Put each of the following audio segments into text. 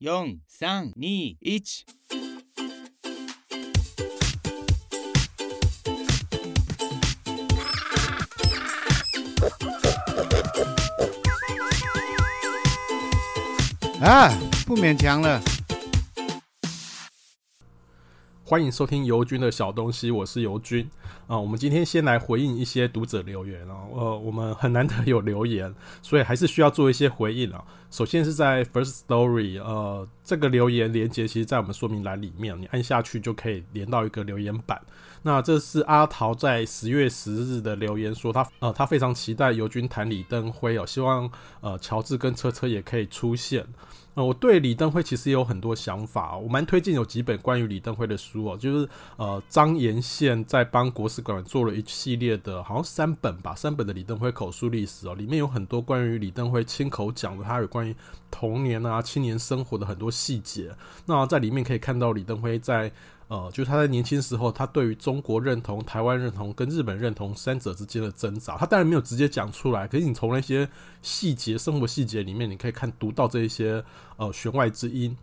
四、三、二、一。啊，不勉强了。欢迎收听尤军的小东西，我是尤军啊。我们今天先来回应一些读者留言啊。呃，我们很难得有留言，所以还是需要做一些回应啊。首先是在 First Story，呃，这个留言连接其实在我们说明栏里面，你按下去就可以连到一个留言板。那这是阿桃在十月十日的留言，说他呃他非常期待尤军谈李登辉哦，希望呃乔治跟车车也可以出现。呃，我对李登辉其实也有很多想法，我蛮推荐有几本关于李登辉的书哦，就是呃张延宪在帮国史馆做了一系列的，好像三本吧，三本的李登辉口述历史哦，里面有很多关于李登辉亲口讲的，他有关于童年啊、青年生活的很多细节，那在里面可以看到李登辉在。呃，就是他在年轻时候，他对于中国认同、台湾认同跟日本认同三者之间的挣扎，他当然没有直接讲出来，可是你从那些细节、生活细节里面，你可以看读到这一些呃弦外之音。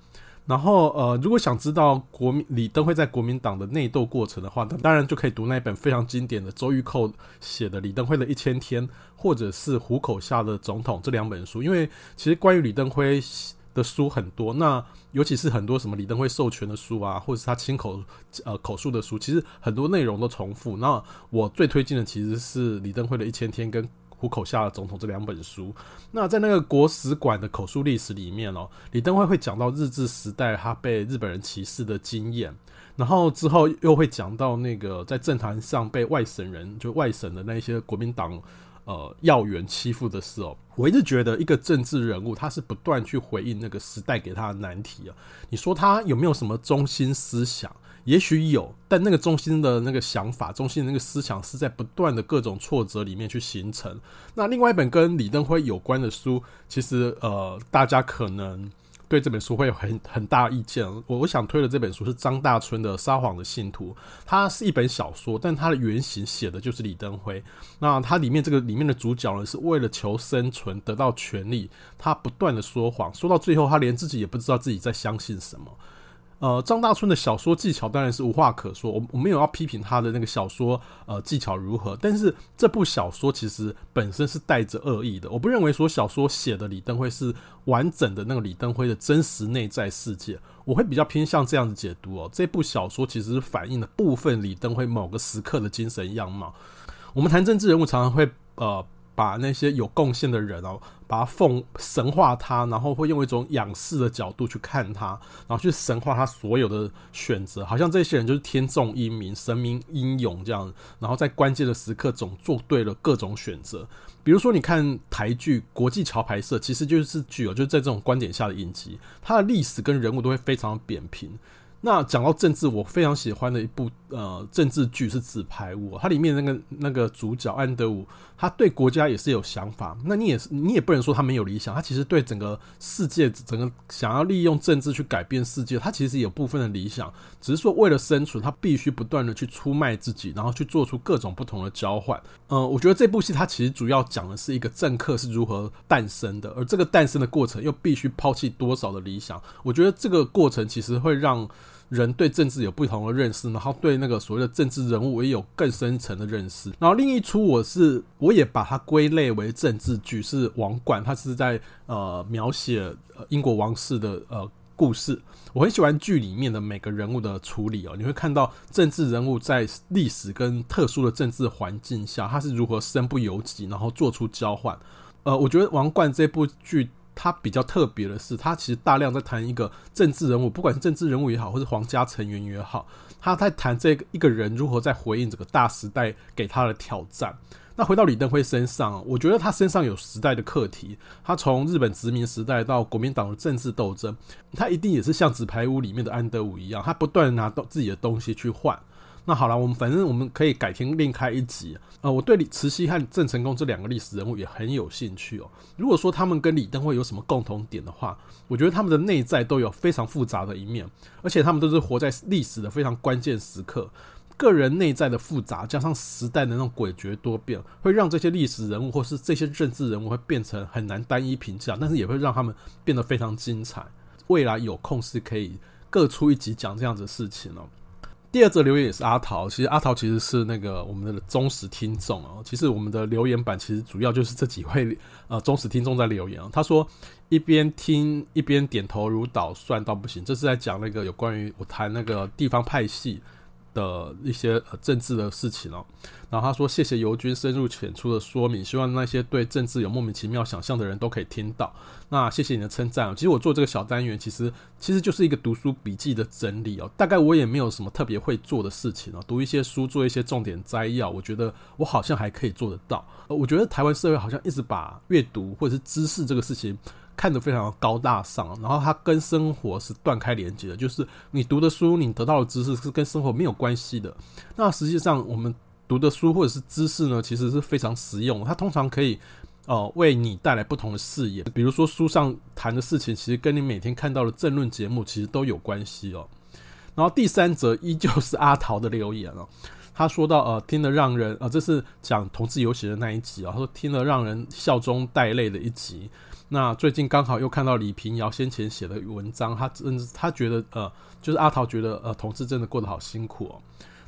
然后呃，如果想知道国民李登辉在国民党的内斗过程的话，那当然就可以读那一本非常经典的周玉蔻写的《李登辉的一千天》，或者是虎口下的总统这两本书，因为其实关于李登辉。的书很多，那尤其是很多什么李登辉授权的书啊，或者是他亲口呃口述的书，其实很多内容都重复。那我最推荐的其实是李登辉的一千天跟虎口下的总统这两本书。那在那个国史馆的口述历史里面哦，李登辉会讲到日治时代他被日本人歧视的经验，然后之后又会讲到那个在政坛上被外省人就外省的那些国民党。呃，要员欺负的事哦，我一直觉得一个政治人物，他是不断去回应那个时代给他的难题啊。你说他有没有什么中心思想？也许有，但那个中心的那个想法，中心的那个思想，是在不断的各种挫折里面去形成。那另外一本跟李登辉有关的书，其实呃，大家可能。对这本书会有很很大意见。我我想推的这本书是张大春的《撒谎的信徒》，它是一本小说，但它的原型写的就是李登辉。那它里面这个里面的主角呢，是为了求生存、得到权利，他不断的说谎，说到最后，他连自己也不知道自己在相信什么。呃，张大春的小说技巧当然是无话可说，我我没有要批评他的那个小说呃技巧如何，但是这部小说其实本身是带着恶意的。我不认为说小说写的李登辉是完整的那个李登辉的真实内在世界，我会比较偏向这样子解读哦。这部小说其实是反映了部分李登辉某个时刻的精神样貌。我们谈政治人物常常会呃。把那些有贡献的人哦，把他奉神化他，然后会用一种仰视的角度去看他，然后去神化他所有的选择，好像这些人就是天纵英明、神明英勇这样。然后在关键的时刻总做对了各种选择。比如说，你看台剧《国际桥牌社》，其实就是具有，就在这种观点下的影集，它的历史跟人物都会非常扁平。那讲到政治，我非常喜欢的一部呃政治剧是《纸牌屋》，它里面那个那个主角安德伍，他对国家也是有想法。那你也是，你也不能说他没有理想，他其实对整个世界，整个想要利用政治去改变世界，他其实有部分的理想，只是说为了生存，他必须不断的去出卖自己，然后去做出各种不同的交换。呃，我觉得这部戏它其实主要讲的是一个政客是如何诞生的，而这个诞生的过程又必须抛弃多少的理想。我觉得这个过程其实会让。人对政治有不同的认识，然后对那个所谓的政治人物也有更深层的认识。然后另一出我是我也把它归类为政治剧，是《王冠》，它是在呃描写英国王室的呃故事。我很喜欢剧里面的每个人物的处理哦，你会看到政治人物在历史跟特殊的政治环境下，他是如何身不由己，然后做出交换。呃，我觉得《王冠》这部剧。他比较特别的是，他其实大量在谈一个政治人物，不管是政治人物也好，或是皇家成员也好，他在谈这个一个人如何在回应这个大时代给他的挑战。那回到李登辉身上，我觉得他身上有时代的课题。他从日本殖民时代到国民党的政治斗争，他一定也是像纸牌屋里面的安德伍一样，他不断拿到自己的东西去换。那好了，我们反正我们可以改天另开一集。呃，我对李慈禧和郑成功这两个历史人物也很有兴趣哦。如果说他们跟李登辉有什么共同点的话，我觉得他们的内在都有非常复杂的一面，而且他们都是活在历史的非常关键时刻。个人内在的复杂加上时代的那种诡谲多变，会让这些历史人物或是这些政治人物会变成很难单一评价，但是也会让他们变得非常精彩。未来有空是可以各出一集讲这样子的事情哦。第二则留言也是阿桃，其实阿桃其实是那个我们的忠实听众哦。其实我们的留言板其实主要就是这几位 呃忠实听众在留言哦。他说一边听一边点头如捣蒜到不行，这是在讲那个有关于我谈那个地方派系的一些政治的事情哦。然后他说：“谢谢尤军深入浅出的说明，希望那些对政治有莫名其妙想象的人都可以听到。那谢谢你的称赞。其实我做这个小单元，其实其实就是一个读书笔记的整理哦。大概我也没有什么特别会做的事情哦，读一些书，做一些重点摘要，我觉得我好像还可以做得到。我觉得台湾社会好像一直把阅读或者是知识这个事情看得非常高大上，然后它跟生活是断开连接的，就是你读的书，你得到的知识是跟生活没有关系的。那实际上我们。读的书或者是知识呢，其实是非常实用。它通常可以，呃，为你带来不同的视野。比如说书上谈的事情，其实跟你每天看到的政论节目其实都有关系哦。然后第三则依旧是阿桃的留言哦，他说到，呃，听了让人，呃，这是讲同志游行的那一集啊，他说听了让人笑中带泪的一集。那最近刚好又看到李平遥先前写的文章，他真他觉得，呃，就是阿桃觉得，呃，同志真的过得好辛苦哦。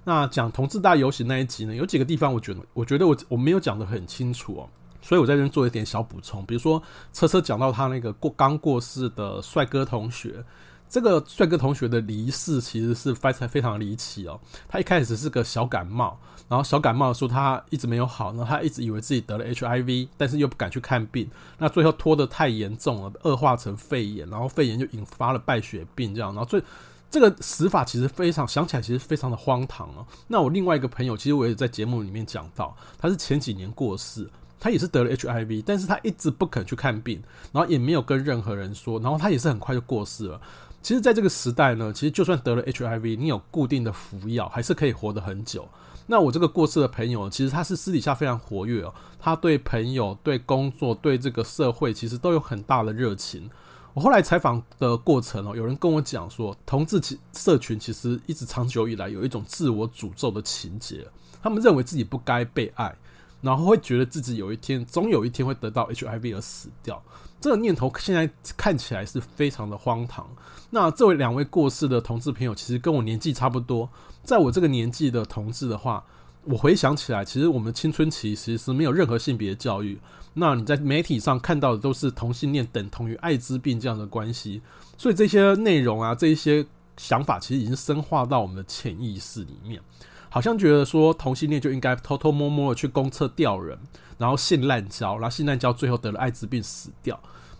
那讲同志大游行那一集呢，有几个地方我觉得，我觉得我我没有讲得很清楚哦，所以我在这边做一点小补充。比如说，车车讲到他那个过刚过世的帅哥同学，这个帅哥同学的离世其实是非常非常离奇哦。他一开始是个小感冒，然后小感冒说他一直没有好，然后他一直以为自己得了 HIV，但是又不敢去看病，那最后拖得太严重了，恶化成肺炎，然后肺炎就引发了败血病，这样，然后最。这个死法其实非常想起来，其实非常的荒唐哦。那我另外一个朋友，其实我也在节目里面讲到，他是前几年过世，他也是得了 HIV，但是他一直不肯去看病，然后也没有跟任何人说，然后他也是很快就过世了。其实，在这个时代呢，其实就算得了 HIV，你有固定的服药，还是可以活得很久。那我这个过世的朋友，其实他是私底下非常活跃哦，他对朋友、对工作、对这个社会，其实都有很大的热情。我后来采访的过程哦，有人跟我讲说，同志其社群其实一直长久以来有一种自我诅咒的情节，他们认为自己不该被爱，然后会觉得自己有一天总有一天会得到 HIV 而死掉。这个念头现在看起来是非常的荒唐。那这位两位过世的同志朋友，其实跟我年纪差不多，在我这个年纪的同志的话，我回想起来，其实我们青春期其实是没有任何性别教育。那你在媒体上看到的都是同性恋等同于艾滋病这样的关系，所以这些内容啊，这一些想法其实已经深化到我们的潜意识里面，好像觉得说同性恋就应该偷偷摸摸的去公厕吊人，然后性滥交，然后性滥交最后得了艾滋病死掉，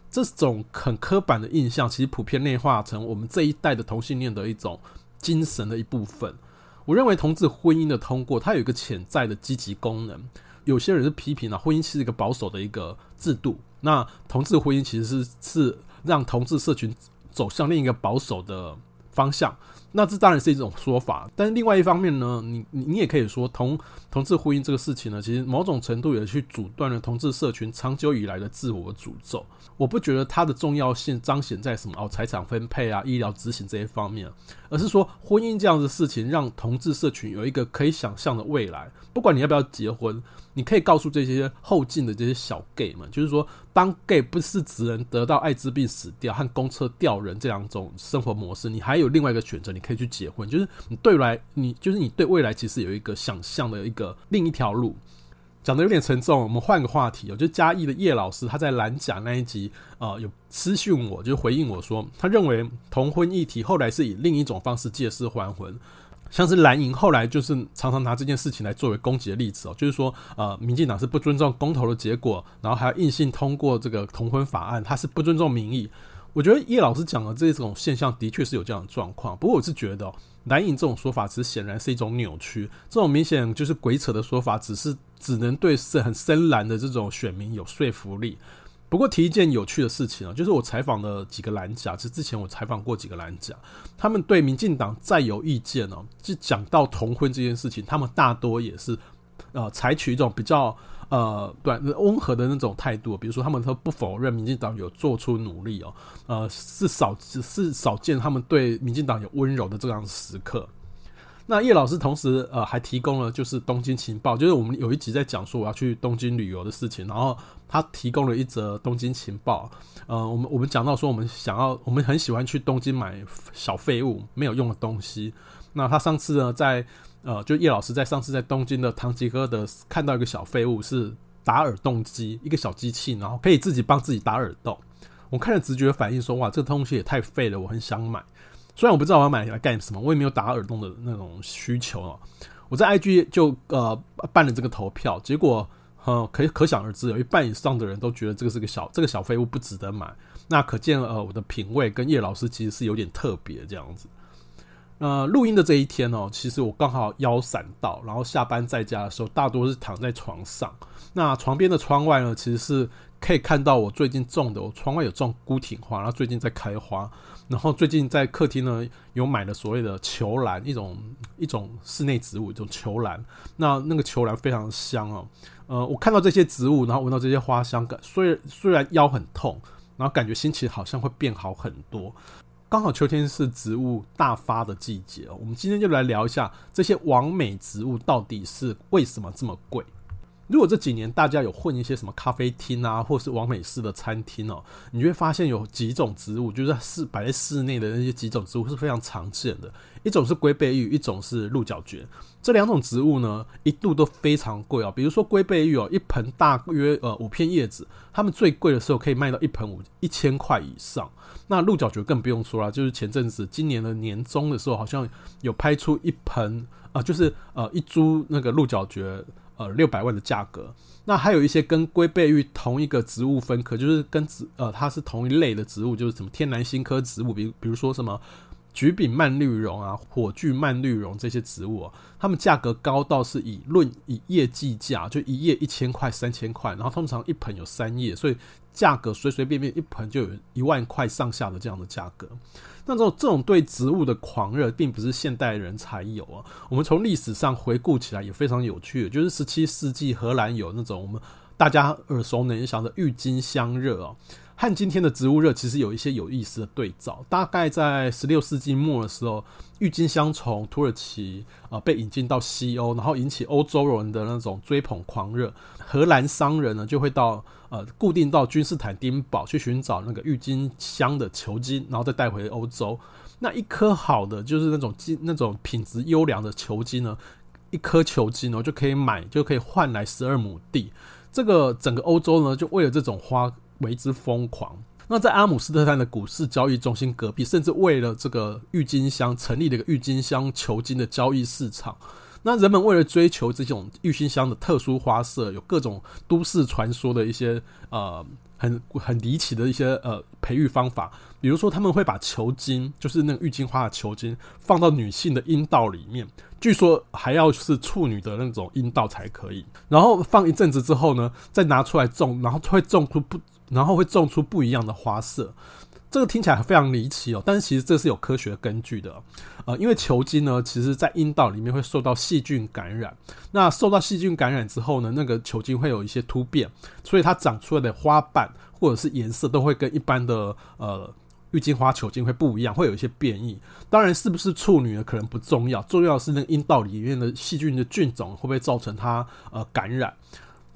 这种很刻板的印象，其实普遍内化成我们这一代的同性恋的一种精神的一部分。我认为同志婚姻的通过，它有一个潜在的积极功能。有些人是批评啊，婚姻是一个保守的一个制度。那同志婚姻其实是是让同志社群走向另一个保守的方向。那这当然是一种说法，但是另外一方面呢，你你也可以说同同志婚姻这个事情呢，其实某种程度也去阻断了同志社群长久以来的自我诅咒。我不觉得它的重要性彰显在什么哦财产分配啊、医疗执行这些方面，而是说婚姻这样的事情让同志社群有一个可以想象的未来。不管你要不要结婚，你可以告诉这些后进的这些小 gay 们，就是说，当 gay 不是只能得到艾滋病死掉和公厕吊人这两种生活模式，你还有另外一个选择，你可以去结婚。就是你对来，你就是你对未来其实有一个想象的一个另一条路。讲得有点沉重，我们换个话题哦。就嘉义的叶老师，他在蓝甲那一集啊、呃，有私讯我，就回应我说，他认为同婚议题后来是以另一种方式借尸还魂，像是蓝营后来就是常常拿这件事情来作为攻击的例子哦，就是说呃，民进党是不尊重公投的结果，然后还要硬性通过这个同婚法案，他是不尊重民意。我觉得叶老师讲的这种现象的确是有这样的状况，不过我是觉得蓝营这种说法其实显然是一种扭曲，这种明显就是鬼扯的说法，只是只能对是很深蓝的这种选民有说服力。不过提一件有趣的事情啊，就是我采访的几个蓝甲，其实之前我采访过几个蓝甲，他们对民进党再有意见哦，就讲到同婚这件事情，他们大多也是呃采取一种比较。呃，对，温和的那种态度，比如说他们都不否认民进党有做出努力哦，呃，是少是少见他们对民进党有温柔的这样时刻。那叶老师同时呃还提供了就是东京情报，就是我们有一集在讲说我要去东京旅游的事情，然后他提供了一则东京情报。呃，我们我们讲到说，我们想要，我们很喜欢去东京买小废物，没有用的东西。那他上次呢，在呃，就叶老师在上次在东京的唐吉诃德看到一个小废物，是打耳洞机，一个小机器，然后可以自己帮自己打耳洞。我看了直觉反应说，哇，这个东西也太废了，我很想买。虽然我不知道我要买来干什么，我也没有打耳洞的那种需求哦。我在 IG 就呃办了这个投票，结果呃可可想而知，有一半以上的人都觉得这个是个小这个小废物不值得买。那可见呃我的品味跟叶老师其实是有点特别这样子。呃，录音的这一天哦，其实我刚好腰闪到，然后下班在家的时候，大多是躺在床上。那床边的窗外呢，其实是可以看到我最近种的，我窗外有种孤挺花，然后最近在开花。然后最近在客厅呢，有买了所谓的球兰，一种一种室内植物，一种球兰。那那个球兰非常香哦。呃，我看到这些植物，然后闻到这些花香，感虽虽然腰很痛，然后感觉心情好像会变好很多。刚好秋天是植物大发的季节哦。我们今天就来聊一下这些完美植物到底是为什么这么贵。如果这几年大家有混一些什么咖啡厅啊，或是完美式的餐厅哦，你就会发现有几种植物，就是室摆在室内的那些几种植物是非常常见的。一种是龟背芋，一种是鹿角蕨。这两种植物呢，一度都非常贵哦。比如说龟背芋哦，一盆大约呃五片叶子，它们最贵的时候可以卖到一盆五一千块以上。那鹿角蕨更不用说了，就是前阵子今年的年中的时候，好像有拍出一盆啊、就是呃一株那个鹿角蕨。呃，六百万的价格。那还有一些跟龟背玉同一个植物分科，就是跟植呃，它是同一类的植物，就是什么天南星科植物，比比如说什么橘柄蔓绿绒啊、火炬蔓绿绒这些植物啊，它们价格高到是以论以叶计价，就一叶一千块、三千块，然后通常一盆有三叶，所以价格随随便便一盆就有一万块上下的这样的价格。那这种这种对植物的狂热，并不是现代人才有啊。我们从历史上回顾起来，也非常有趣，就是十七世纪荷兰有那种我们大家耳熟能详的郁金香热啊，和今天的植物热其实有一些有意思的对照。大概在十六世纪末的时候，郁金香从土耳其啊、呃、被引进到西欧，然后引起欧洲人的那种追捧狂热。荷兰商人呢就会到。呃，固定到君士坦丁堡去寻找那个郁金香的球茎，然后再带回欧洲。那一颗好的就是那种金那种品质优良的球茎呢，一颗球茎呢就可以买，就可以换来十二亩地。这个整个欧洲呢，就为了这种花为之疯狂。那在阿姆斯特丹的股市交易中心隔壁，甚至为了这个郁金香，成立了一个郁金香球茎的交易市场。那人们为了追求这种郁金香的特殊花色，有各种都市传说的一些呃很很离奇的一些呃培育方法，比如说他们会把球茎，就是那个郁金花的球茎，放到女性的阴道里面，据说还要是处女的那种阴道才可以，然后放一阵子之后呢，再拿出来种，然后会种出不，然后会种出不一样的花色。这个听起来非常离奇哦，但是其实这是有科学根据的，呃，因为球茎呢，其实在阴道里面会受到细菌感染，那受到细菌感染之后呢，那个球茎会有一些突变，所以它长出来的花瓣或者是颜色都会跟一般的呃郁金花球茎会不一样，会有一些变异。当然，是不是处女呢？可能不重要，重要的是那个阴道里面的细菌的菌种会不会造成它呃感染。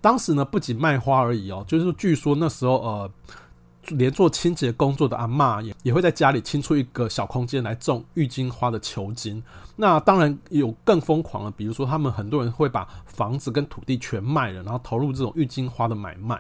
当时呢，不仅卖花而已哦，就是据说那时候呃。连做清洁工作的阿嬷也也会在家里清出一个小空间来种郁金花的球茎。那当然有更疯狂的，比如说他们很多人会把房子跟土地全卖了，然后投入这种郁金花的买卖。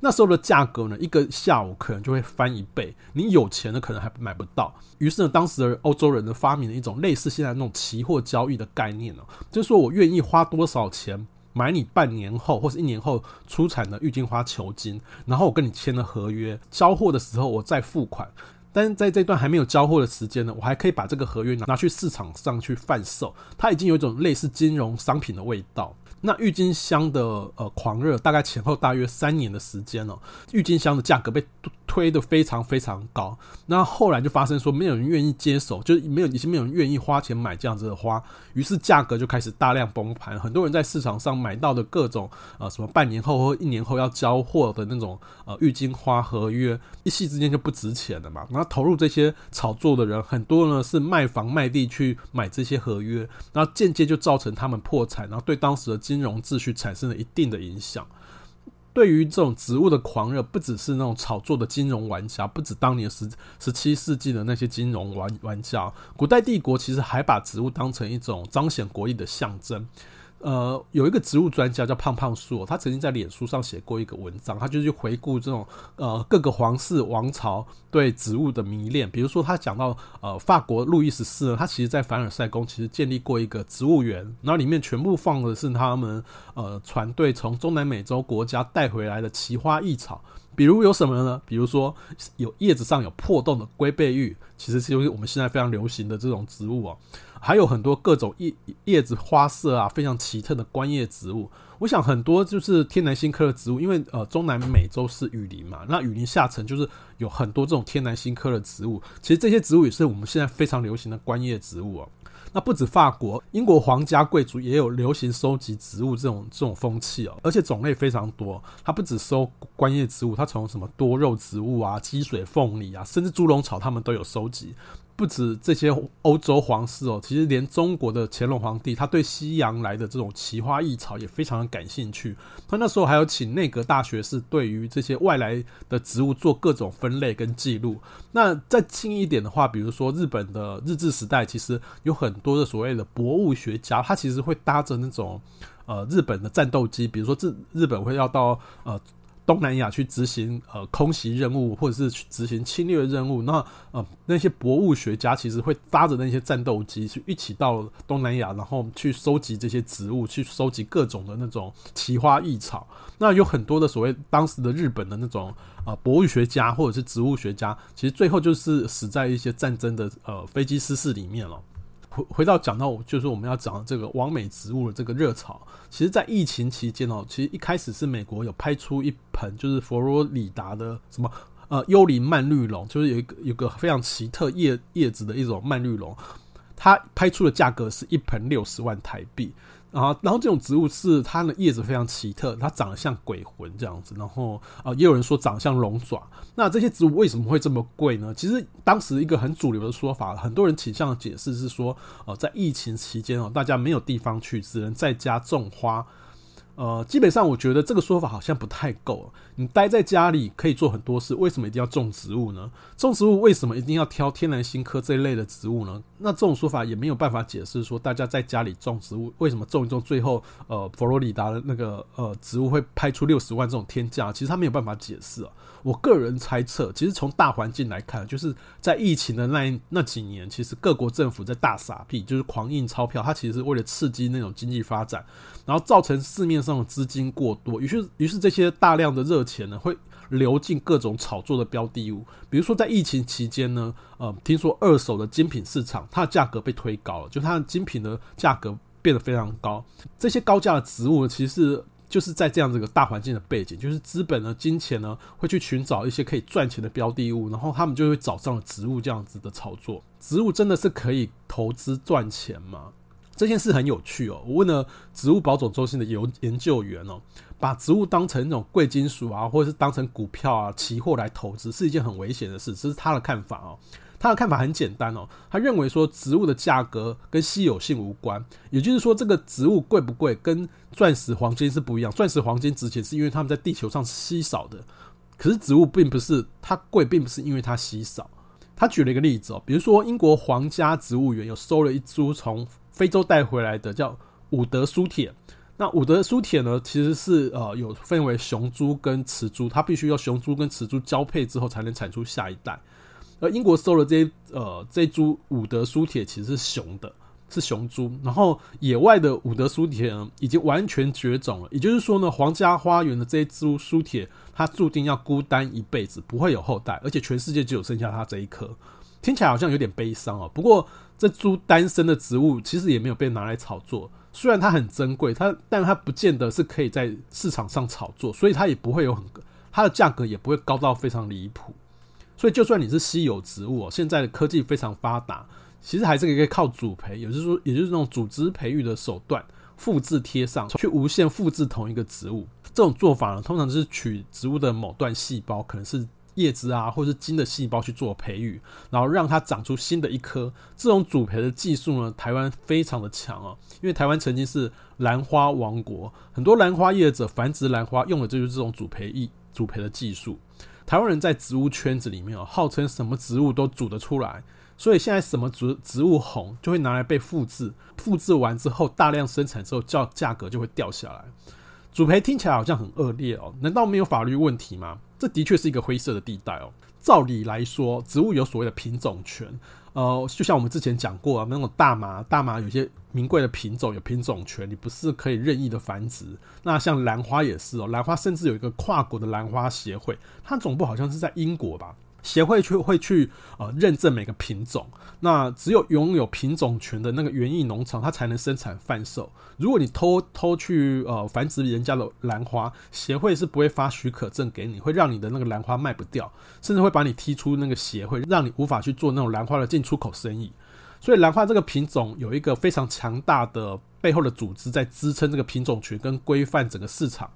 那时候的价格呢，一个下午可能就会翻一倍。你有钱的可能还买不到。于是呢，当时的欧洲人呢发明了一种类似现在那种期货交易的概念呢，就是说我愿意花多少钱。买你半年后或是一年后出产的郁金花球茎，然后我跟你签了合约，交货的时候我再付款。但是在这段还没有交货的时间呢，我还可以把这个合约拿拿去市场上去贩售，它已经有一种类似金融商品的味道。那郁金香的呃狂热，大概前后大约三年的时间哦，郁金香的价格被推得非常非常高。那后来就发生说，没有人愿意接手，就是没有已经没有人愿意花钱买这样子的花，于是价格就开始大量崩盘。很多人在市场上买到的各种呃什么半年后或一年后要交货的那种呃郁金花合约，一夕之间就不值钱了嘛。然后投入这些炒作的人，很多呢是卖房卖地去买这些合约，然后间接就造成他们破产，然后对当时的。金融秩序产生了一定的影响。对于这种植物的狂热，不只是那种炒作的金融玩家，不止当年十十七世纪的那些金融玩玩家，古代帝国其实还把植物当成一种彰显国力的象征。呃，有一个植物专家叫胖胖树，他曾经在脸书上写过一个文章，他就去回顾这种呃各个皇室王朝对植物的迷恋。比如说，他讲到呃法国路易十四，他其实在凡尔赛宫其实建立过一个植物园，然后里面全部放的是他们呃船队从中南美洲国家带回来的奇花异草。比如有什么呢？比如说有叶子上有破洞的龟背玉，其实就是我们现在非常流行的这种植物哦。还有很多各种叶叶子花色啊，非常奇特的观叶植物。我想很多就是天南星科的植物，因为呃中南美洲是雨林嘛，那雨林下层就是有很多这种天南星科的植物。其实这些植物也是我们现在非常流行的观叶植物哦。那不止法国，英国皇家贵族也有流行收集植物这种这种风气哦，而且种类非常多。它不止收观叶植物，它从什么多肉植物啊、积水凤梨啊，甚至猪笼草，他们都有收集。不止这些欧洲皇室哦，其实连中国的乾隆皇帝，他对西洋来的这种奇花异草也非常的感兴趣。他那时候还有请内阁大学士对于这些外来的植物做各种分类跟记录。那再近一点的话，比如说日本的日治时代，其实有很多的所谓的博物学家，他其实会搭着那种呃日本的战斗机，比如说日日本会要到呃。东南亚去执行呃空袭任务，或者是去执行侵略任务，那呃那些博物学家其实会搭着那些战斗机去一起到东南亚，然后去收集这些植物，去收集各种的那种奇花异草。那有很多的所谓当时的日本的那种啊、博物学家或者是植物学家，其实最后就是死在一些战争的呃飞机失事里面了。回回到讲到就是我们要讲这个网美植物的这个热潮，其实，在疫情期间哦，其实一开始是美国有拍出一盆就是佛罗里达的什么呃幽灵蔓绿绒，就是有一个有个非常奇特叶叶子的一种蔓绿绒，它拍出的价格是一盆六十万台币。啊，然后这种植物是它的叶子非常奇特，它长得像鬼魂这样子，然后啊，也有人说长得像龙爪。那这些植物为什么会这么贵呢？其实当时一个很主流的说法，很多人倾向的解释是说，呃，在疫情期间哦，大家没有地方去，只能在家种花。呃，基本上我觉得这个说法好像不太够。你待在家里可以做很多事，为什么一定要种植物呢？种植物为什么一定要挑天然新科这一类的植物呢？那这种说法也没有办法解释说，大家在家里种植物，为什么种一种最后，呃，佛罗里达的那个呃植物会拍出六十万这种天价？其实他没有办法解释啊。我个人猜测，其实从大环境来看，就是在疫情的那那几年，其实各国政府在大傻币，就是狂印钞票，它其实是为了刺激那种经济发展，然后造成市面上的资金过多，于是于是这些大量的热钱呢，会流进各种炒作的标的物，比如说在疫情期间呢，呃，听说二手的精品市场，它的价格被推高了，就它的精品的价格变得非常高，这些高价的植物其实。就是在这样这个大环境的背景，就是资本呢、金钱呢会去寻找一些可以赚钱的标的物，然后他们就会找上了植物这样子的炒作。植物真的是可以投资赚钱吗？这件事很有趣哦。我问了植物保种中心的研研究员哦，把植物当成那种贵金属啊，或者是当成股票啊、期货来投资，是一件很危险的事。这是他的看法哦。他的看法很简单哦，他认为说植物的价格跟稀有性无关，也就是说这个植物贵不贵跟钻石黄金是不一样，钻石黄金值钱是因为它们在地球上稀少的，可是植物并不是，它贵并不是因为它稀少。他举了一个例子哦，比如说英国皇家植物园有收了一株从非洲带回来的叫伍德苏铁，那伍德苏铁呢其实是呃有分为雄株跟雌株，它必须要雄株跟雌株交配之后才能产出下一代。而英国收了这些呃这株伍德苏铁其实是雄的，是雄株。然后野外的伍德苏铁呢已经完全绝种了，也就是说呢，皇家花园的这一株苏铁，它注定要孤单一辈子，不会有后代，而且全世界只有剩下它这一棵。听起来好像有点悲伤哦。不过这株单身的植物其实也没有被拿来炒作，虽然它很珍贵，它但它不见得是可以在市场上炒作，所以它也不会有很它的价格也不会高到非常离谱。所以，就算你是稀有植物，现在的科技非常发达，其实还是可以靠主培，也就是说，也就是那种组织培育的手段，复制贴上去，无限复制同一个植物。这种做法呢，通常就是取植物的某段细胞，可能是叶子啊，或是茎的细胞去做培育，然后让它长出新的一颗。这种主培的技术呢，台湾非常的强哦，因为台湾曾经是兰花王国，很多兰花业者繁殖兰花用的就是这种主培艺、主培的技术。台湾人在植物圈子里面哦，号称什么植物都煮得出来，所以现在什么植植物红就会拿来被复制，复制完之后大量生产之后，价价格就会掉下来。主培听起来好像很恶劣哦，难道没有法律问题吗？这的确是一个灰色的地带哦。照理来说，植物有所谓的品种权，呃，就像我们之前讲过啊，那种大麻，大麻有些名贵的品种有品种权，你不是可以任意的繁殖。那像兰花也是哦，兰花甚至有一个跨国的兰花协会，它总部好像是在英国吧。协会去会去呃认证每个品种，那只有拥有品种权的那个园艺农场，它才能生产贩售。如果你偷偷去呃繁殖人家的兰花，协会是不会发许可证给你，会让你的那个兰花卖不掉，甚至会把你踢出那个协会，让你无法去做那种兰花的进出口生意。所以兰花这个品种有一个非常强大的背后的组织在支撑这个品种权跟规范整个市场。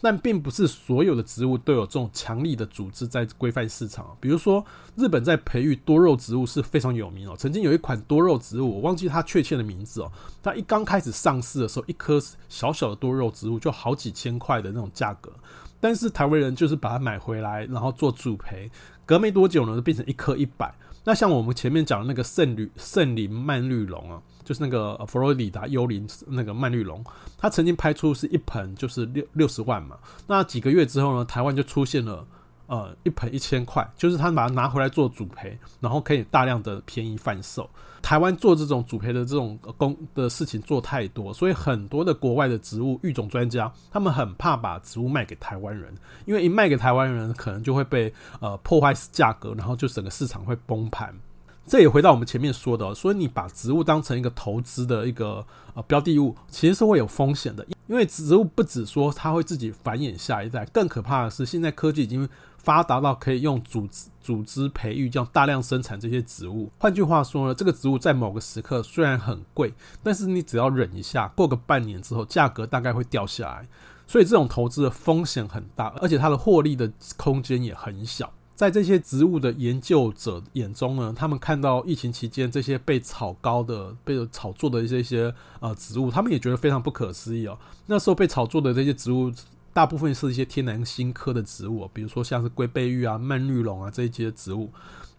但并不是所有的植物都有这种强力的组织在规范市场。比如说，日本在培育多肉植物是非常有名哦。曾经有一款多肉植物，我忘记它确切的名字哦。它一刚开始上市的时候，一颗小小的多肉植物就好几千块的那种价格。但是台湾人就是把它买回来，然后做主培，隔没多久呢，就变成一颗一百。那像我们前面讲的那个圣女圣林曼绿绒啊。就是那个佛罗里达幽灵那个曼绿绒，它曾经拍出是一盆就是六六十万嘛，那几个月之后呢，台湾就出现了呃一盆一千块，就是他把它拿回来做主培，然后可以大量的便宜贩售。台湾做这种主培的这种工的事情做太多，所以很多的国外的植物育种专家，他们很怕把植物卖给台湾人，因为一卖给台湾人，可能就会被呃破坏价格，然后就整个市场会崩盘。这也回到我们前面说的，所以你把植物当成一个投资的一个呃标的物，其实是会有风险的。因为植物不只说它会自己繁衍下一代，更可怕的是现在科技已经发达到可以用组织组织培育这样大量生产这些植物。换句话说呢，这个植物在某个时刻虽然很贵，但是你只要忍一下，过个半年之后，价格大概会掉下来。所以这种投资的风险很大，而且它的获利的空间也很小。在这些植物的研究者眼中呢，他们看到疫情期间这些被炒高的、被炒作的这些呃植物，他们也觉得非常不可思议哦。那时候被炒作的这些植物，大部分是一些天南星科的植物，比如说像是龟背玉啊、蔓绿绒啊这一些植物。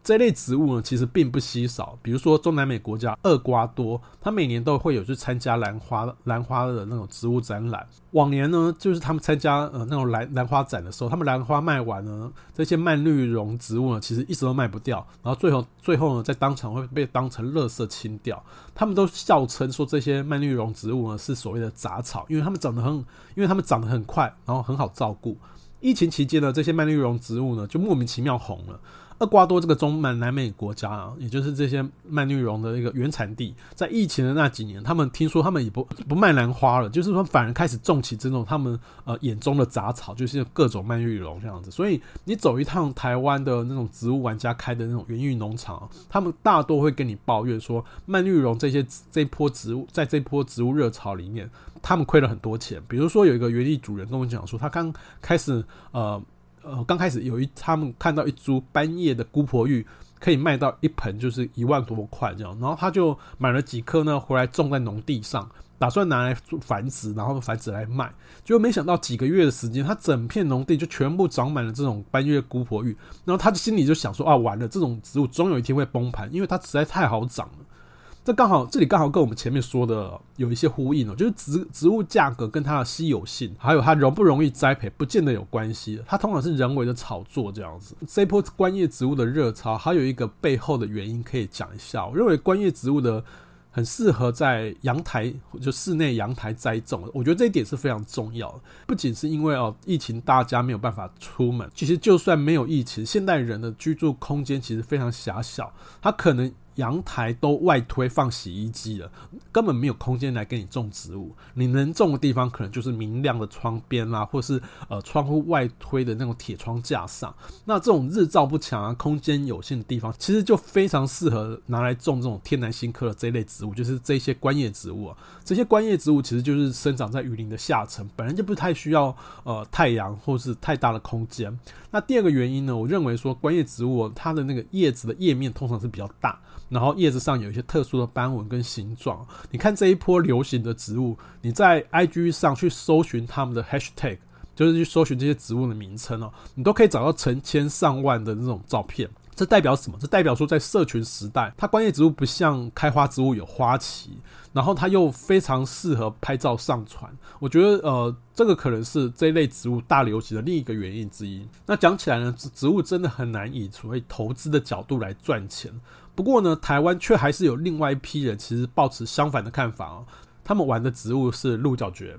这类植物呢，其实并不稀少。比如说中南美国家厄瓜多，它每年都会有去参加兰花兰花的那种植物展览。往年呢，就是他们参加呃那种兰兰花展的时候，他们兰花卖完呢，这些蔓绿绒植物呢，其实一直都卖不掉。然后最后最后呢，在当场会被当成垃圾清掉。他们都笑称说，这些蔓绿绒植物呢是所谓的杂草，因为它们长得很，因为它们长得很快，然后很好照顾。疫情期间呢，这些蔓绿绒植物呢就莫名其妙红了。厄瓜多这个中南南美国家啊，也就是这些蔓绿绒的一个原产地，在疫情的那几年，他们听说他们也不不卖兰花了，就是说反而开始种起这种他们呃眼中的杂草，就是各种蔓绿绒这样子。所以你走一趟台湾的那种植物玩家开的那种园艺农场，他们大多会跟你抱怨说，蔓绿绒这些这波植物在这波植物热潮里面，他们亏了很多钱。比如说有一个园艺主人跟我讲说，他刚开始呃。呃，刚开始有一他们看到一株斑叶的姑婆芋，可以卖到一盆就是一万多块这样，然后他就买了几颗呢，回来种在农地上，打算拿来繁殖，然后繁殖来卖。结果没想到几个月的时间，他整片农地就全部长满了这种斑叶姑婆芋，然后他心里就想说啊，完了，这种植物终有一天会崩盘，因为它实在太好长了。这刚好，这里刚好跟我们前面说的有一些呼应哦，就是植植物价格跟它的稀有性，还有它容不容易栽培，不见得有关系。它通常是人为的炒作这样子。这波观叶植物的热潮，还有一个背后的原因可以讲一下。我认为观叶植物的很适合在阳台，就室内阳台栽种。我觉得这一点是非常重要的。不仅是因为哦，疫情大家没有办法出门，其实就算没有疫情，现代人的居住空间其实非常狭小，它可能。阳台都外推放洗衣机了，根本没有空间来给你种植物。你能种的地方可能就是明亮的窗边啦，或是呃窗户外推的那种铁窗架上。那这种日照不强啊，空间有限的地方，其实就非常适合拿来种这种天南星科的这一类植物，就是这些观叶植物啊。这些观叶植物其实就是生长在雨林的下层，本来就不太需要呃太阳或是太大的空间。那第二个原因呢，我认为说观叶植物它的那个叶子的叶面通常是比较大，然后叶子上有一些特殊的斑纹跟形状。你看这一波流行的植物，你在 IG 上去搜寻他们的 Hashtag，就是去搜寻这些植物的名称哦，你都可以找到成千上万的那种照片。这代表什么？这代表说，在社群时代，它观叶植物不像开花植物有花期，然后它又非常适合拍照上传。我觉得，呃，这个可能是这一类植物大流行的另一个原因之一。那讲起来呢，植物真的很难以所谓投资的角度来赚钱。不过呢，台湾却还是有另外一批人，其实抱持相反的看法哦。他们玩的植物是鹿角蕨。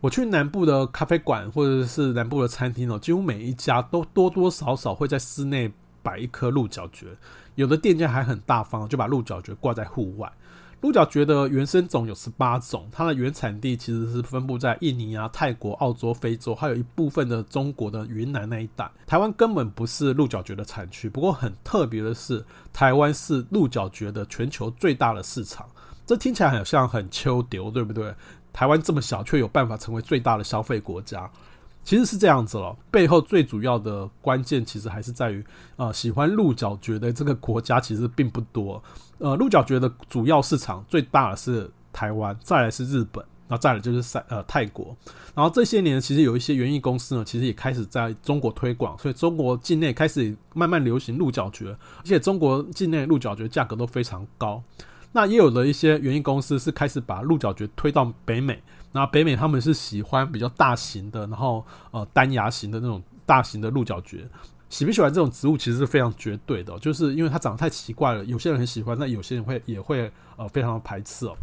我去南部的咖啡馆或者是南部的餐厅哦，几乎每一家都多多少少会在室内。摆一颗鹿角蕨，有的店家还很大方，就把鹿角蕨挂在户外。鹿角蕨的原生种有十八种，它的原产地其实是分布在印尼啊、泰国、澳洲、非洲，还有一部分的中国的云南那一带。台湾根本不是鹿角蕨的产区，不过很特别的是，台湾是鹿角蕨的全球最大的市场。这听起来好像很秋丢，对不对？台湾这么小，却有办法成为最大的消费国家。其实是这样子了，背后最主要的关键其实还是在于，呃，喜欢鹿角蕨的这个国家其实并不多。呃，鹿角蕨的主要市场最大的是台湾，再来是日本，然后再来就是赛呃泰国。然后这些年其实有一些园艺公司呢，其实也开始在中国推广，所以中国境内开始慢慢流行鹿角蕨，而且中国境内鹿角蕨价格都非常高。那也有的一些园艺公司是开始把鹿角蕨推到北美。那北美他们是喜欢比较大型的，然后呃单牙型的那种大型的鹿角蕨，喜不喜欢这种植物其实是非常绝对的，就是因为它长得太奇怪了，有些人很喜欢，那有些人会也会呃非常的排斥哦。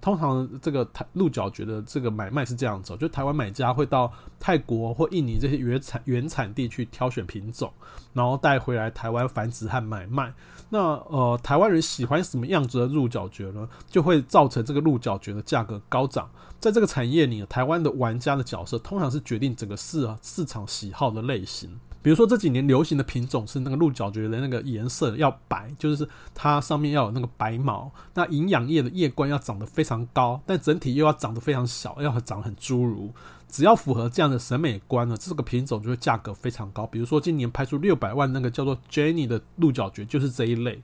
通常这个台鹿角蕨的这个买卖是这样子，就台湾买家会到泰国或印尼这些原产原产地去挑选品种，然后带回来台湾繁殖和买卖。那呃，台湾人喜欢什么样子的鹿角蕨呢？就会造成这个鹿角蕨的价格高涨。在这个产业里，台湾的玩家的角色通常是决定整个市市场喜好的类型。比如说这几年流行的品种是那个鹿角蕨的那个颜色要白，就是它上面要有那个白毛。那营养液的叶冠要长得非常高，但整体又要长得非常小，要长得很侏儒。只要符合这样的审美观呢，这个品种就会价格非常高。比如说今年拍出六百万那个叫做 Jenny 的鹿角蕨，就是这一类。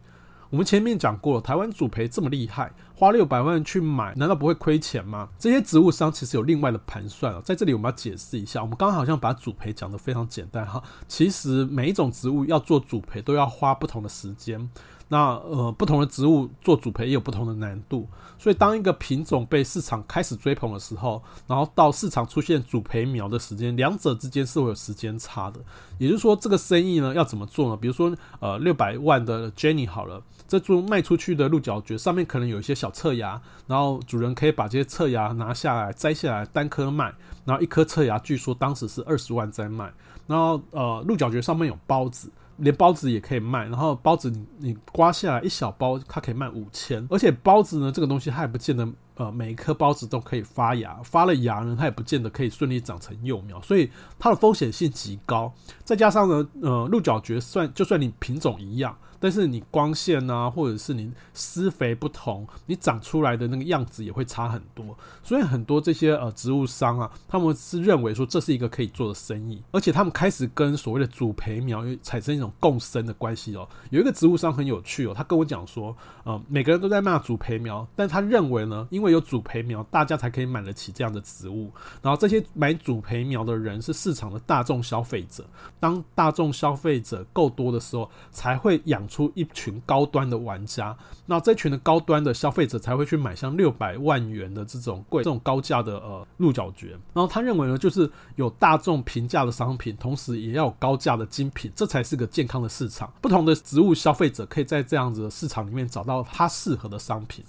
我们前面讲过，台湾主培这么厉害，花六百万去买，难道不会亏钱吗？这些植物商其实有另外的盘算啊，在这里我们要解释一下。我们刚刚好像把主培讲得非常简单哈，其实每一种植物要做主培都要花不同的时间。那呃，不同的植物做主培也有不同的难度，所以当一个品种被市场开始追捧的时候，然后到市场出现主培苗的时间，两者之间是会有时间差的。也就是说，这个生意呢要怎么做呢？比如说，呃，六百万的 Jenny 好了，这株卖出去的鹿角蕨上面可能有一些小侧芽，然后主人可以把这些侧芽拿下来摘下来单颗卖，然后一颗侧芽据说当时是二十万在卖，然后呃，鹿角蕨上面有孢子。连包子也可以卖，然后包子你你刮下来一小包，它可以卖五千。而且包子呢，这个东西它也不见得呃每一颗包子都可以发芽，发了芽呢，它也不见得可以顺利长成幼苗，所以它的风险性极高。再加上呢，呃，鹿角蕨算就算你品种一样。但是你光线啊，或者是你施肥不同，你长出来的那个样子也会差很多。所以很多这些呃植物商啊，他们是认为说这是一个可以做的生意，而且他们开始跟所谓的主培苗产生一种共生的关系哦。有一个植物商很有趣哦，他跟我讲说，呃，每个人都在骂主培苗，但他认为呢，因为有主培苗，大家才可以买得起这样的植物。然后这些买主培苗的人是市场的大众消费者，当大众消费者够多的时候，才会养。出一群高端的玩家，那这群的高端的消费者才会去买像六百万元的这种贵、这种高价的呃鹿角蕨。然后他认为呢，就是有大众平价的商品，同时也要有高价的精品，这才是个健康的市场。不同的植物消费者可以在这样子的市场里面找到他适合的商品。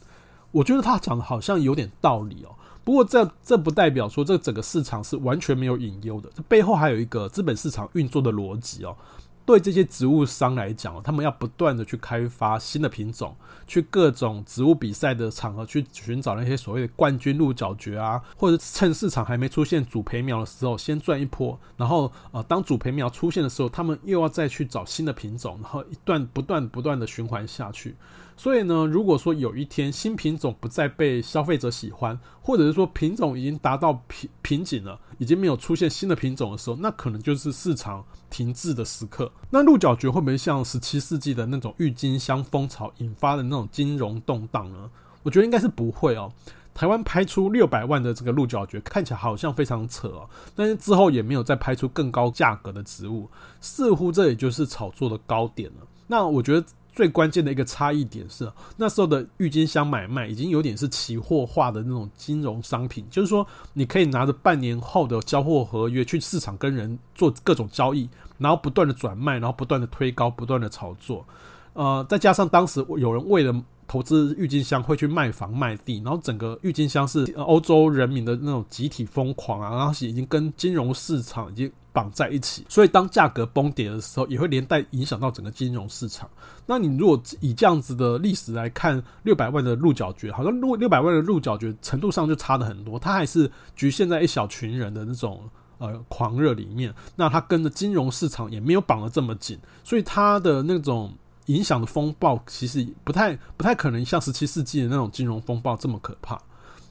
我觉得他讲的好像有点道理哦。不过这这不代表说这整个市场是完全没有隐忧的，这背后还有一个资本市场运作的逻辑哦。对这些植物商来讲，他们要不断的去开发新的品种，去各种植物比赛的场合去寻找那些所谓的冠军鹿角蕨啊，或者趁市场还没出现主培苗的时候先赚一波，然后呃，当主培苗出现的时候，他们又要再去找新的品种，然后一段不断不断的循环下去。所以呢，如果说有一天新品种不再被消费者喜欢，或者是说品种已经达到瓶瓶颈了，已经没有出现新的品种的时候，那可能就是市场停滞的时刻。那鹿角蕨会不会像十七世纪的那种郁金香风潮引发的那种金融动荡呢？我觉得应该是不会哦。台湾拍出六百万的这个鹿角蕨，看起来好像非常扯哦，但是之后也没有再拍出更高价格的植物，似乎这也就是炒作的高点了。那我觉得。最关键的一个差异点是，那时候的郁金香买卖已经有点是期货化的那种金融商品，就是说你可以拿着半年后的交货合约去市场跟人做各种交易，然后不断的转卖，然后不断的推高，不断的炒作。呃，再加上当时有人为了投资郁金香会去卖房卖地，然后整个郁金香是欧洲人民的那种集体疯狂啊，然后已经跟金融市场已经。绑在一起，所以当价格崩跌的时候，也会连带影响到整个金融市场。那你如果以这样子的历史来看，六百万的鹿角蕨，好像六六百万的鹿角蕨程度上就差的很多，它还是局限在一小群人的那种呃狂热里面。那它跟着金融市场也没有绑得这么紧，所以它的那种影响的风暴，其实不太不太可能像十七世纪的那种金融风暴这么可怕。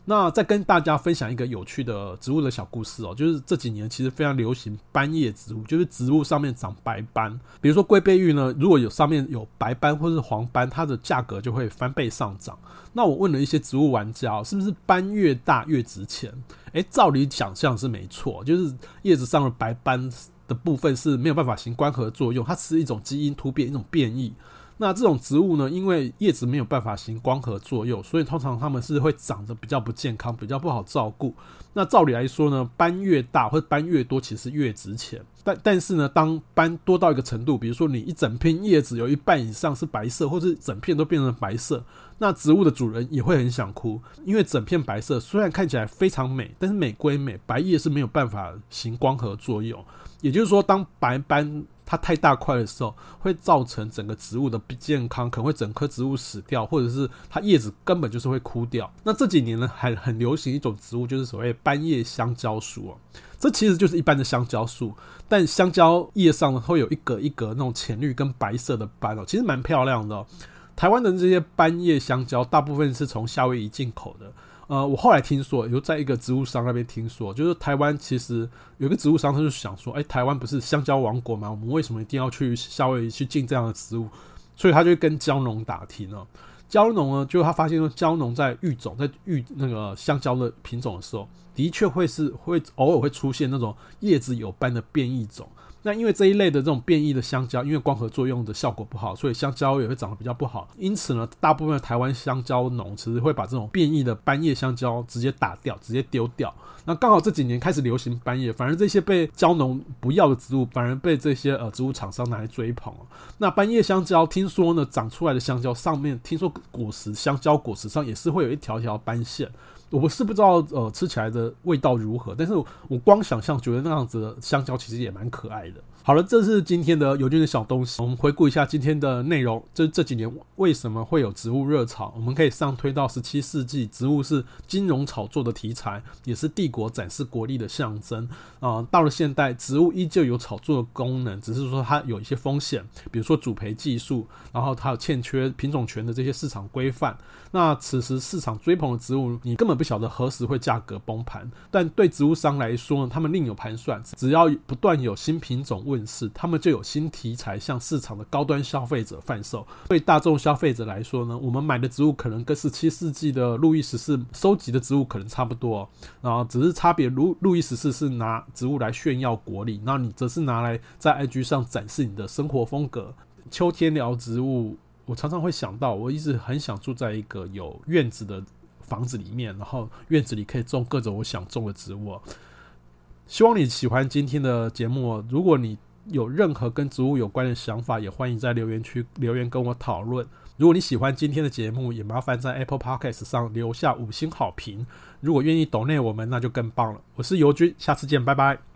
那再跟大家分享一个有趣的植物的小故事哦，就是这几年其实非常流行斑叶植物，就是植物上面长白斑。比如说龟背玉呢，如果有上面有白斑或是黄斑，它的价格就会翻倍上涨。那我问了一些植物玩家，是不是斑越大越值钱？诶，照理想象是没错，就是叶子上的白斑的部分是没有办法行光合作用，它是一种基因突变，一种变异。那这种植物呢，因为叶子没有办法行光合作用，所以通常它们是会长得比较不健康，比较不好照顾。那照理来说呢，斑越大或者斑越多，其实越值钱。但但是呢，当斑多到一个程度，比如说你一整片叶子有一半以上是白色，或者整片都变成白色，那植物的主人也会很想哭，因为整片白色虽然看起来非常美，但是美归美，白叶是没有办法行光合作用。也就是说，当白斑它太大块的时候，会造成整个植物的不健康，可能会整棵植物死掉，或者是它叶子根本就是会枯掉。那这几年呢，还很流行一种植物，就是所谓斑叶香蕉树哦。这其实就是一般的香蕉树，但香蕉叶上呢会有一格一格那种浅绿跟白色的斑哦，其实蛮漂亮的哦。台湾的这些斑叶香蕉，大部分是从夏威夷进口的。呃，我后来听说，有在一个植物商那边听说，就是台湾其实有个植物商，他就想说，哎，台湾不是香蕉王国吗？我们为什么一定要去夏威夷去进这样的植物？所以他就跟蕉农打听了。蕉农呢，就他发现说，蕉农在育种，在育那个香蕉的品种的时候，的确会是会偶尔会出现那种叶子有斑的变异种。那因为这一类的这种变异的香蕉，因为光合作用的效果不好，所以香蕉也会长得比较不好。因此呢，大部分的台湾香蕉农其实会把这种变异的斑叶香蕉直接打掉，直接丢掉。那刚好这几年开始流行斑叶，反而这些被蕉农不要的植物，反而被这些呃植物厂商拿来追捧。那斑叶香蕉听说呢，长出来的香蕉上面，听说果实香蕉果实上也是会有一条条斑线。我是不知道呃吃起来的味道如何，但是我光想象觉得那样子的香蕉其实也蛮可爱的。好了，这是今天的尤金的小东西。我们回顾一下今天的内容。这这几年为什么会有植物热潮？我们可以上推到十七世纪，植物是金融炒作的题材，也是帝国展示国力的象征。啊、到了现代，植物依旧有炒作的功能，只是说它有一些风险，比如说主培技术，然后它有欠缺品种权的这些市场规范。那此时市场追捧的植物，你根本不晓得何时会价格崩盘。但对植物商来说呢，他们另有盘算，只要不断有新品种问世，他们就有新题材向市场的高端消费者贩售。对大众消费者来说呢，我们买的植物可能跟十七世纪的路易十四收集的植物可能差不多，然后只是差别。路路易十四是拿植物来炫耀国力，那你则是拿来在 IG 上展示你的生活风格。秋天聊植物，我常常会想到，我一直很想住在一个有院子的房子里面，然后院子里可以种各种我想种的植物。希望你喜欢今天的节目。如果你有任何跟植物有关的想法，也欢迎在留言区留言跟我讨论。如果你喜欢今天的节目，也麻烦在 Apple Podcast 上留下五星好评。如果愿意 donate 我们，那就更棒了。我是尤军，下次见，拜拜。